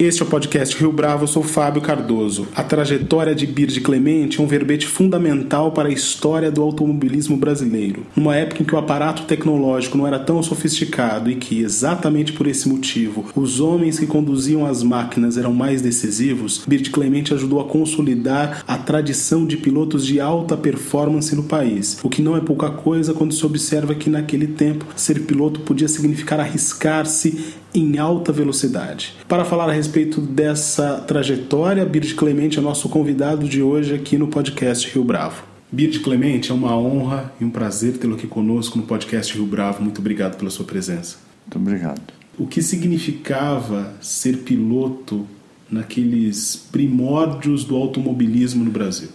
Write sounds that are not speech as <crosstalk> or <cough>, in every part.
Este é o podcast Rio Bravo, eu sou Fábio Cardoso. A trajetória de Bird Clemente é um verbete fundamental para a história do automobilismo brasileiro. Numa época em que o aparato tecnológico não era tão sofisticado e que, exatamente por esse motivo, os homens que conduziam as máquinas eram mais decisivos, Bird Clemente ajudou a consolidar a tradição de pilotos de alta performance no país, o que não é pouca coisa quando se observa que naquele tempo ser piloto podia significar arriscar-se em alta velocidade. Para falar a respeito dessa trajetória, Bird Clemente é nosso convidado de hoje aqui no podcast Rio Bravo. Bird Clemente, é uma honra e um prazer tê-lo aqui conosco no podcast Rio Bravo. Muito obrigado pela sua presença. Muito obrigado. O que significava ser piloto naqueles primórdios do automobilismo no Brasil?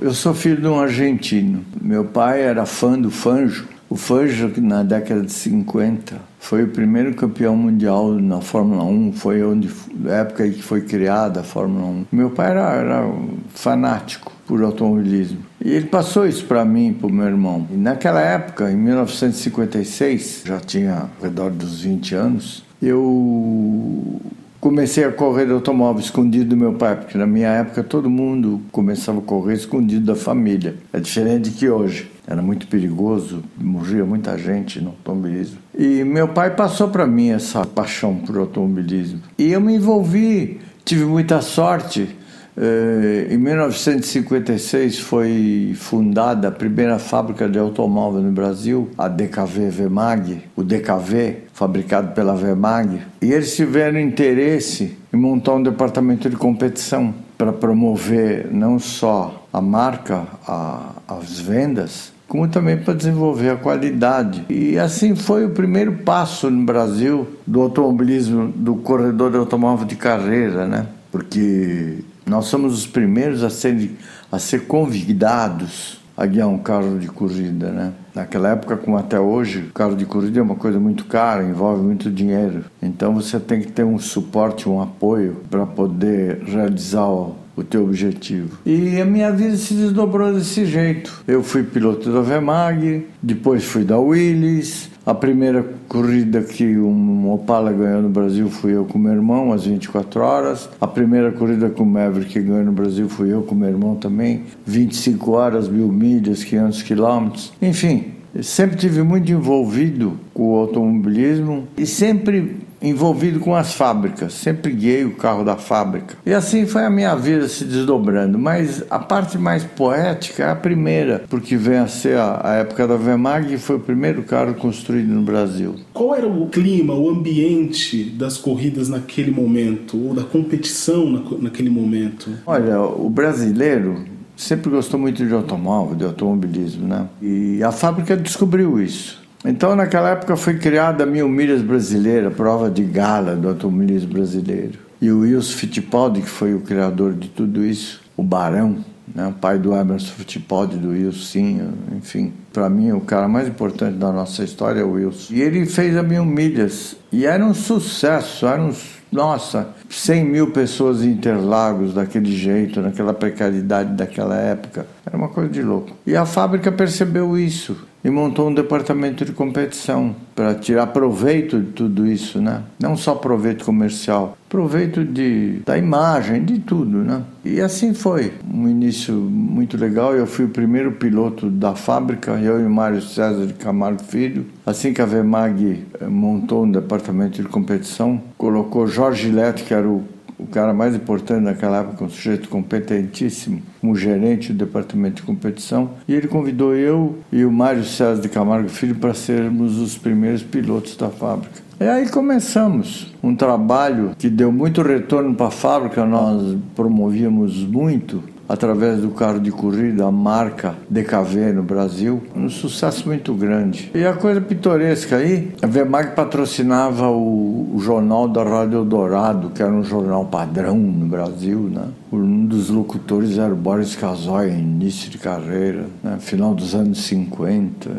Eu sou filho de um argentino. Meu pai era fã do Fanjo o Fangio, na década de 50, foi o primeiro campeão mundial na Fórmula 1, foi onde, a época que foi criada a Fórmula 1. Meu pai era, era fanático por automobilismo. E ele passou isso para mim para o meu irmão. E naquela época, em 1956, já tinha ao redor dos 20 anos, eu comecei a correr automóvel escondido do meu pai, porque na minha época todo mundo começava a correr escondido da família. É diferente de que hoje era muito perigoso, morria muita gente no automobilismo. E meu pai passou para mim essa paixão por automobilismo. E eu me envolvi, tive muita sorte. Eh, em 1956 foi fundada a primeira fábrica de automóvel no Brasil, a DKV Vemag, o DKV, fabricado pela Vemag. E eles tiveram interesse em montar um departamento de competição para promover não só a marca, a, as vendas, como também para desenvolver a qualidade. E assim foi o primeiro passo no Brasil do automobilismo, do corredor de automóvel de carreira, né? Porque nós somos os primeiros a ser, a ser convidados a guiar um carro de corrida, né? Naquela época, como até hoje, o carro de corrida é uma coisa muito cara, envolve muito dinheiro. Então você tem que ter um suporte, um apoio para poder realizar o, o teu objetivo. E a minha vida se desdobrou desse jeito. Eu fui piloto da Vemag, depois fui da Willys. A primeira corrida que um Opala ganhou no Brasil fui eu com meu irmão, às 24 horas. A primeira corrida que o Maverick ganhou no Brasil fui eu com meu irmão também. 25 horas, mil milhas, 500 quilômetros. Enfim, sempre tive muito envolvido com o automobilismo e sempre envolvido com as fábricas, sempre guiei o carro da fábrica. E assim foi a minha vida se desdobrando, mas a parte mais poética é a primeira, porque vem a ser a, a época da Vemag, que foi o primeiro carro construído no Brasil. Qual era o clima, o ambiente das corridas naquele momento, ou da competição na, naquele momento? Olha, o brasileiro sempre gostou muito de automóvel, de automobilismo, né? E a fábrica descobriu isso. Então, naquela época foi criada a Mil Milhas Brasileira, prova de gala do automobilismo brasileiro. E o Wilson Fittipaldi, que foi o criador de tudo isso, o Barão, né, o pai do Emerson Fittipaldi, do Wilson, enfim. Para mim, o cara mais importante da nossa história é o Wilson. E ele fez a Mil Milhas. E era um sucesso, era um nossa, 100 mil pessoas em Interlagos daquele jeito, naquela precariedade daquela época. Era uma coisa de louco. E a fábrica percebeu isso e montou um departamento de competição para tirar proveito de tudo isso, né? Não só proveito comercial, proveito de, da imagem, de tudo, né? E assim foi, um início muito legal. Eu fui o primeiro piloto da fábrica, eu e Mário César de Camargo Filho. Assim que a Vemag montou um departamento de competição, colocou Jorge Lete, que era o o cara mais importante naquela época, um sujeito competentíssimo, como gerente do departamento de competição, e ele convidou eu e o Mário César de Camargo Filho para sermos os primeiros pilotos da fábrica. E aí começamos um trabalho que deu muito retorno para a fábrica, nós promovíamos muito através do carro de corrida, a marca DKV no Brasil, um sucesso muito grande. E a coisa pitoresca aí, a Vemag patrocinava o, o jornal da Rádio Dourado, que era um jornal padrão no Brasil, né? Um dos locutores era o Boris Casoy, início de carreira, né? final dos anos 50.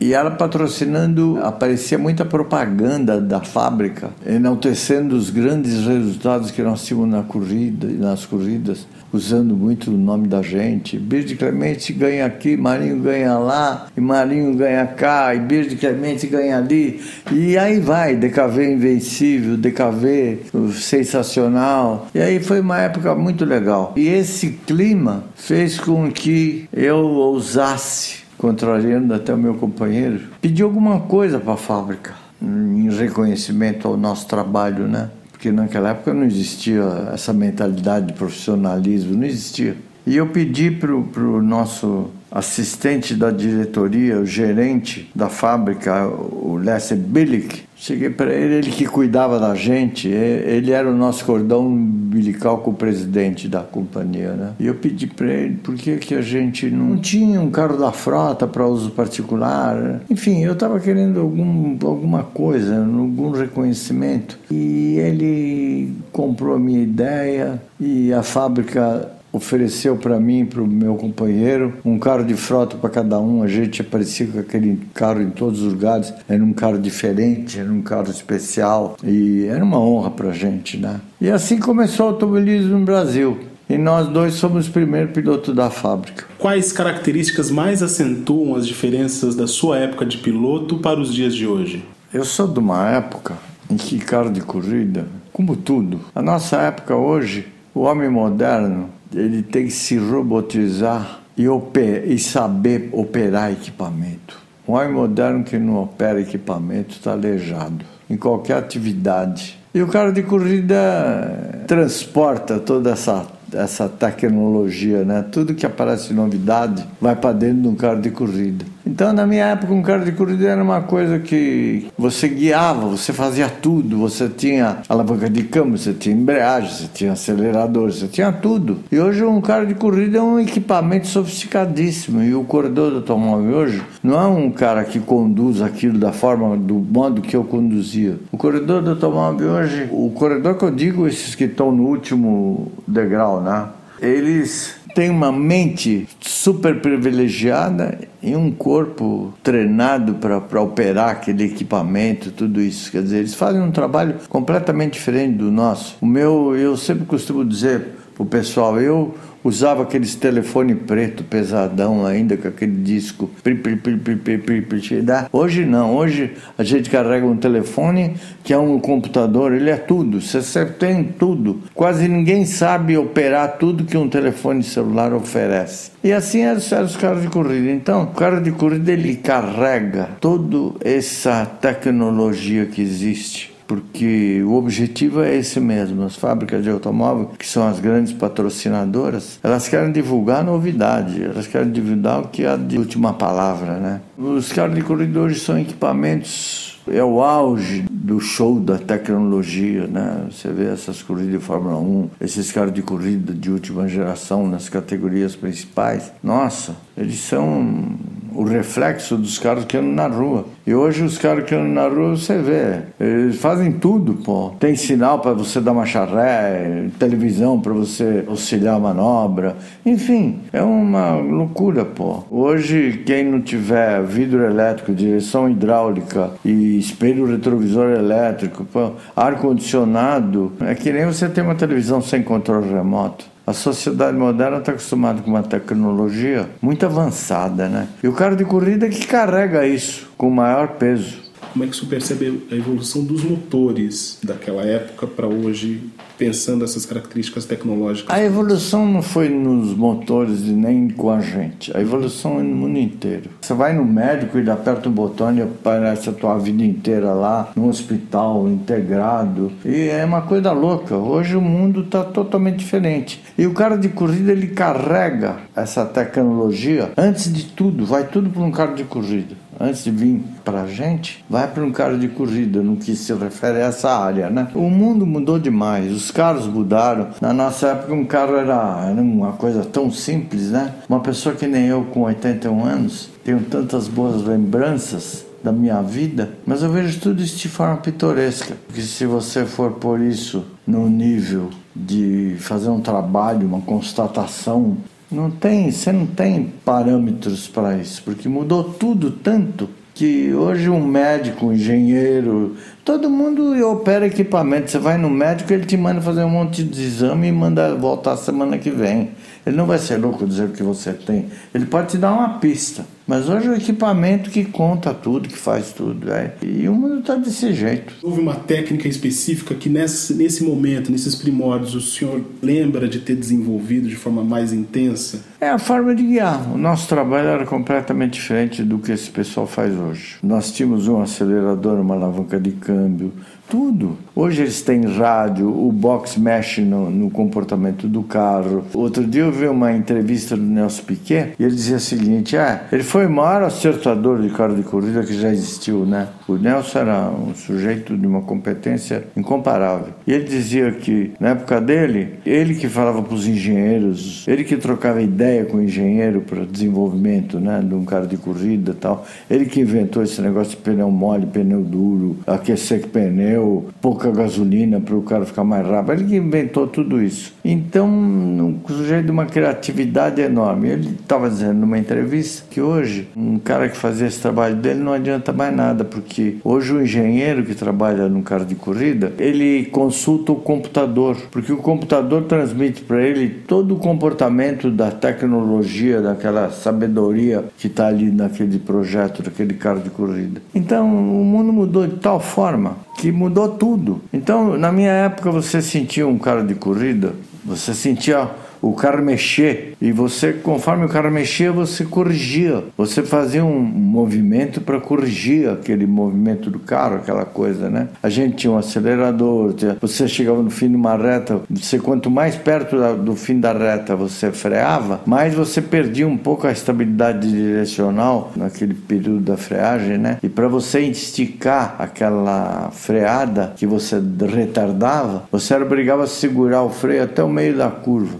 E ela patrocinando, aparecia muita propaganda da fábrica, enaltecendo os grandes resultados que nós tínhamos na corrida, nas corridas, usando muito o nome da gente. Birde Clemente ganha aqui, Marinho ganha lá, e Marinho ganha cá, e Birde Clemente ganha ali. E aí vai, DKV invencível, DKV sensacional. E aí foi uma época muito legal. E esse clima fez com que eu ousasse, contrariando até o meu companheiro, pedir alguma coisa para a fábrica, em reconhecimento ao nosso trabalho, né? Porque naquela época não existia essa mentalidade de profissionalismo, não existia. E eu pedi para o nosso assistente da diretoria, o gerente da fábrica, o Lester Billick, cheguei para ele, ele que cuidava da gente, ele era o nosso cordão umbilical com o presidente da companhia, né? E eu pedi para ele por que, que a gente não tinha um carro da frota para uso particular. Enfim, eu estava querendo algum, alguma coisa, algum reconhecimento. E ele comprou a minha ideia e a fábrica ofereceu para mim, para o meu companheiro, um carro de frota para cada um. A gente aparecia com aquele carro em todos os lugares. Era um carro diferente, era um carro especial e era uma honra para a gente, né? E assim começou o automobilismo no Brasil. E nós dois somos o primeiro piloto da fábrica. Quais características mais acentuam as diferenças da sua época de piloto para os dias de hoje? Eu sou de uma época em que carro de corrida, como tudo, a nossa época hoje, o homem moderno ele tem que se robotizar e, oper, e saber operar equipamento. Um homem moderno que não opera equipamento está aleijado em qualquer atividade. E o cara de corrida transporta toda essa essa tecnologia, né? Tudo que aparece novidade vai para dentro de um carro de corrida. Então, na minha época, um carro de corrida era uma coisa que você guiava, você fazia tudo. Você tinha alavanca de câmbio, você tinha embreagem, você tinha acelerador, você tinha tudo. E hoje, um carro de corrida é um equipamento sofisticadíssimo. E o corredor do automóvel hoje não é um cara que conduz aquilo da forma, do modo que eu conduzia. O corredor do automóvel hoje, o corredor que eu digo, esses que estão no último degrau, né? Eles têm uma mente super privilegiada e um corpo treinado para operar aquele equipamento, tudo isso. Quer dizer, eles fazem um trabalho completamente diferente do nosso. O meu, eu sempre costumo dizer o pessoal, eu usava aqueles telefone preto pesadão ainda com aquele disco. Hoje não, hoje a gente carrega um telefone que é um computador, ele é tudo, você tem tudo. Quase ninguém sabe operar tudo que um telefone celular oferece. E assim eram os carros de corrida. Então, o carro de corrida ele carrega toda essa tecnologia que existe porque o objetivo é esse mesmo. As fábricas de automóvel, que são as grandes patrocinadoras, elas querem divulgar novidade, elas querem divulgar o que é de última palavra, né? Os carros de corrida hoje são equipamentos é o auge do show da tecnologia, né? Você vê essas corridas de Fórmula 1, esses carros de corrida de última geração nas categorias principais. Nossa, eles são o reflexo dos caras que andam na rua. E hoje os caras que andam na rua, você vê, eles fazem tudo, pô. Tem sinal para você dar marcha ré, televisão para você auxiliar a manobra. Enfim, é uma loucura, pô. Hoje, quem não tiver vidro elétrico, direção hidráulica e espelho retrovisor elétrico, ar-condicionado, é que nem você ter uma televisão sem controle remoto. A sociedade moderna está acostumada com uma tecnologia muito avançada, né? E o cara de corrida é que carrega isso com maior peso. Como é que você percebe a evolução dos motores daquela época para hoje, pensando essas características tecnológicas? A evolução não foi nos motores e nem com a gente. A evolução é no mundo inteiro. Você vai no médico e aperta um botão e aparece a tua vida inteira lá, no hospital integrado. E é uma coisa louca. Hoje o mundo está totalmente diferente. E o cara de corrida ele carrega essa tecnologia antes de tudo, vai tudo para um cara de corrida antes de vir para a gente, vai para um carro de corrida, no que se refere a essa área, né? O mundo mudou demais, os carros mudaram. Na nossa época, um carro era, era uma coisa tão simples, né? Uma pessoa que nem eu, com 81 anos, tenho tantas boas lembranças da minha vida, mas eu vejo tudo isso de forma pitoresca. Porque se você for por isso no nível de fazer um trabalho, uma constatação não tem, você não tem parâmetros para isso, porque mudou tudo tanto que hoje um médico, um engenheiro, todo mundo opera equipamento. Você vai no médico, ele te manda fazer um monte de exame e manda voltar semana que vem. Ele não vai ser louco dizer o que você tem. Ele pode te dar uma pista. Mas hoje é o equipamento que conta tudo, que faz tudo. É. E o mundo está desse jeito. Houve uma técnica específica que nesse, nesse momento, nesses primórdios, o senhor lembra de ter desenvolvido de forma mais intensa? É a forma de guiar. O nosso trabalho era completamente diferente do que esse pessoal faz hoje. Nós tínhamos um acelerador, uma alavanca de câmbio, tudo. Hoje eles têm rádio, o box mexe no, no, comportamento do carro. Outro dia eu vi uma entrevista do Nelson Piquet e ele dizia o seguinte: ah, ele foi o maior acertador de carro de corrida que já existiu, né? O Nelson era um sujeito de uma competência incomparável. E ele dizia que na época dele, ele que falava para os engenheiros, ele que trocava ideia com o engenheiro para desenvolvimento, né, de um carro de corrida, tal. Ele que inventou esse negócio de pneu mole, pneu duro, aquecer pneu pneu, pouca gasolina para o cara ficar mais rápido. Ele que inventou tudo isso. Então, sujeito de uma criatividade enorme. Ele estava dizendo numa entrevista que hoje, um cara que fazia esse trabalho dele não adianta mais nada, porque hoje o engenheiro que trabalha num carro de corrida, ele consulta o computador, porque o computador transmite para ele todo o comportamento da tecnologia, daquela sabedoria que está ali naquele projeto, daquele carro de corrida. Então, o mundo mudou de tal forma que mudou tudo. Então, na minha época, você sentia um cara de corrida, você sentia o carro mexer e você, conforme o carro mexia, você corrigia. Você fazia um movimento para corrigir aquele movimento do carro, aquela coisa, né? A gente tinha um acelerador, você chegava no fim de uma reta, você quanto mais perto do fim da reta você freava, mais você perdia um pouco a estabilidade direcional naquele período da freagem, né? E para você esticar aquela freada que você retardava, você era obrigado a segurar o freio até o meio da curva.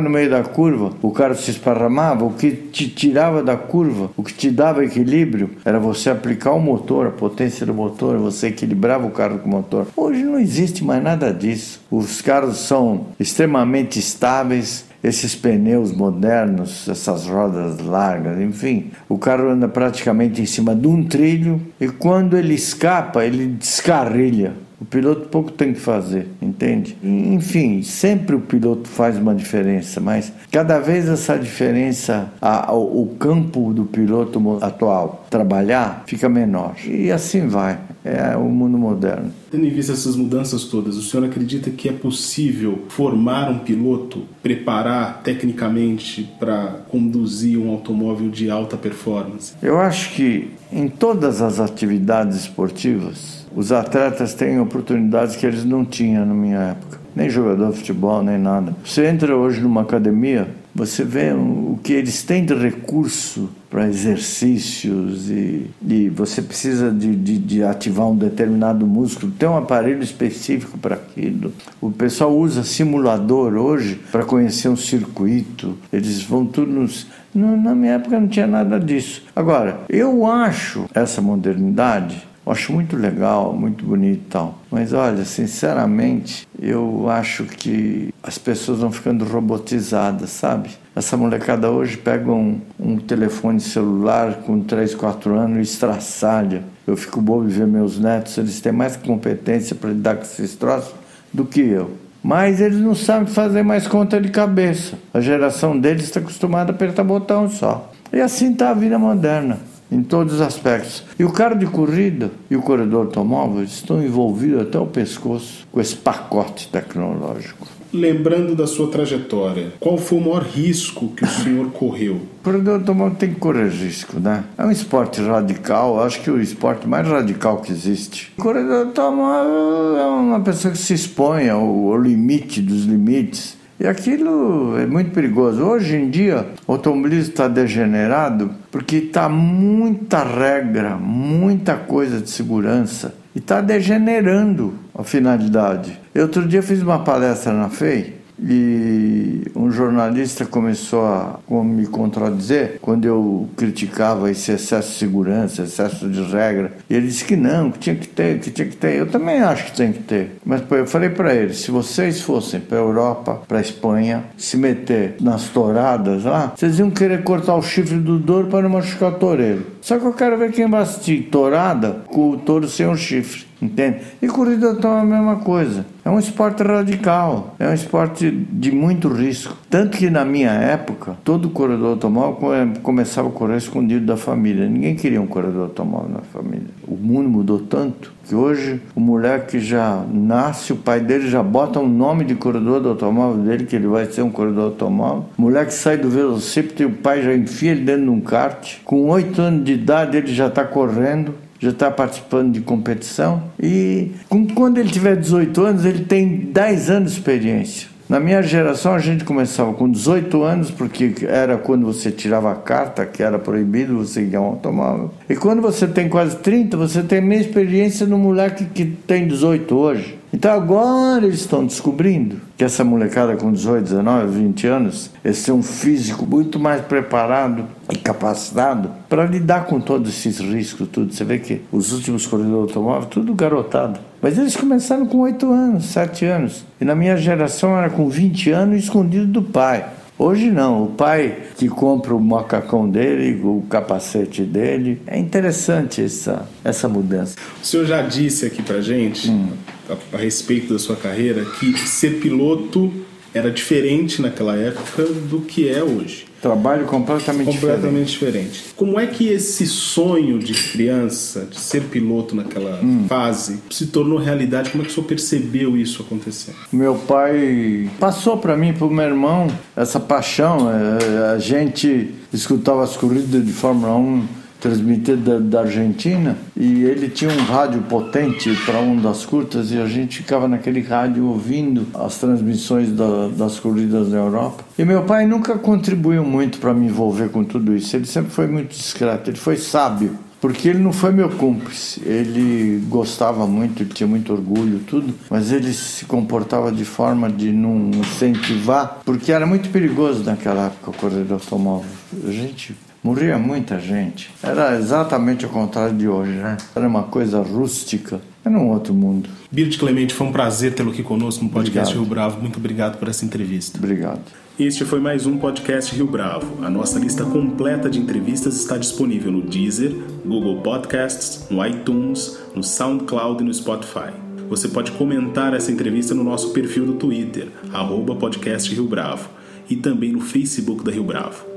No meio da curva, o carro se esparramava, o que te tirava da curva, o que te dava equilíbrio, era você aplicar o motor, a potência do motor, você equilibrava o carro com o motor. Hoje não existe mais nada disso. Os carros são extremamente estáveis, esses pneus modernos, essas rodas largas, enfim, o carro anda praticamente em cima de um trilho e quando ele escapa, ele descarrilha. O piloto pouco tem que fazer, entende? Enfim, sempre o piloto faz uma diferença, mas cada vez essa diferença, a, o campo do piloto atual trabalhar fica menor. E assim vai. É o mundo moderno. Tendo em vista essas mudanças todas, o senhor acredita que é possível formar um piloto, preparar tecnicamente para conduzir um automóvel de alta performance? Eu acho que em todas as atividades esportivas, os atletas têm oportunidades que eles não tinham na minha época. Nem jogador de futebol, nem nada. Você entra hoje numa academia, você vê o que eles têm de recurso para exercícios e, e, você precisa de, de, de, ativar um determinado músculo, tem um aparelho específico para aquilo. O pessoal usa simulador hoje para conhecer um circuito, eles vão tudo nos. na minha época não tinha nada disso. Agora, eu acho essa modernidade eu acho muito legal, muito bonito e tal. Mas olha, sinceramente, eu acho que as pessoas vão ficando robotizadas, sabe? Essa molecada hoje pega um, um telefone celular com 3, 4 anos e estraçalha. Eu fico bobo de ver meus netos, eles têm mais competência para lidar com esses troços do que eu. Mas eles não sabem fazer mais conta de cabeça. A geração deles está acostumada a apertar botão só. E assim está a vida moderna em todos os aspectos. E o carro de corrida e o corredor automóvel estão envolvidos até o pescoço com esse pacote tecnológico. Lembrando da sua trajetória, qual foi o maior risco que o senhor <laughs> correu? O corredor automóvel tem que correr risco, né? É um esporte radical, acho que o esporte mais radical que existe. O corredor automóvel é uma pessoa que se expõe ao, ao limite dos limites e aquilo é muito perigoso. Hoje em dia, o automobilismo está degenerado porque está muita regra, muita coisa de segurança e está degenerando a finalidade. Eu, outro dia fiz uma palestra na FEI e um jornalista começou a me contradizer quando eu criticava esse excesso de segurança, excesso de regra. E ele disse que não, que tinha que ter, que tinha que ter. Eu também acho que tem que ter. Mas eu falei para ele, se vocês fossem para a Europa, para a Espanha, se meter nas touradas lá, vocês iam querer cortar o chifre do Douro para não machucar o toureiro. Só que eu quero ver quem vai assistir tourada com o touro sem um chifre. Entende? E corrida automóvel é a mesma coisa. É um esporte radical, é um esporte de muito risco. Tanto que na minha época, todo corredor automóvel começava a correr escondido da família. Ninguém queria um corredor automóvel na família. O mundo mudou tanto que hoje o moleque já nasce, o pai dele já bota um nome de corredor do automóvel dele, que ele vai ser um corredor automóvel. O moleque sai do velocípede e o pai já enfia ele dentro de um kart. Com oito anos de idade ele já está correndo já está participando de competição e quando ele tiver 18 anos, ele tem 10 anos de experiência. Na minha geração, a gente começava com 18 anos, porque era quando você tirava a carta, que era proibido você guiar um automóvel. E quando você tem quase 30, você tem a mesma experiência no moleque que tem 18 hoje. Então agora eles estão descobrindo que essa molecada com 18, 19, 20 anos, esse é um físico muito mais preparado e capacitado para lidar com todos esses riscos, tudo. Você vê que os últimos corredores automóveis, tudo garotado. Mas eles começaram com 8 anos, 7 anos. E na minha geração era com 20 anos escondido do pai. Hoje não, o pai que compra o macacão dele, o capacete dele. É interessante essa, essa mudança. O senhor já disse aqui pra gente, hum. A, a respeito da sua carreira, que ser piloto era diferente naquela época do que é hoje. Trabalho completamente, completamente diferente. diferente. Como é que esse sonho de criança, de ser piloto naquela hum. fase, se tornou realidade? Como é que o senhor percebeu isso acontecendo? Meu pai passou para mim, para o meu irmão, essa paixão. É, a gente escutava as corridas de Fórmula 1 transmitida da, Argentina e ele tinha um rádio potente para um das curtas e a gente ficava naquele rádio ouvindo as transmissões da, das corridas na Europa. E meu pai nunca contribuiu muito para me envolver com tudo isso. Ele sempre foi muito discreto, ele foi sábio. Porque ele não foi meu cúmplice, ele gostava muito, tinha muito orgulho, tudo, mas ele se comportava de forma de não incentivar, porque era muito perigoso naquela época o corredor automóvel. A gente Morria muita gente. Era exatamente o contrário de hoje, né? Era uma coisa rústica. Era um outro mundo. Birte Clemente, foi um prazer tê-lo aqui conosco no podcast obrigado. Rio Bravo. Muito obrigado por essa entrevista. Obrigado. Este foi mais um podcast Rio Bravo. A nossa lista completa de entrevistas está disponível no Deezer, Google Podcasts, no iTunes, no SoundCloud e no Spotify. Você pode comentar essa entrevista no nosso perfil do Twitter, arroba podcast Rio Bravo, e também no Facebook da Rio Bravo.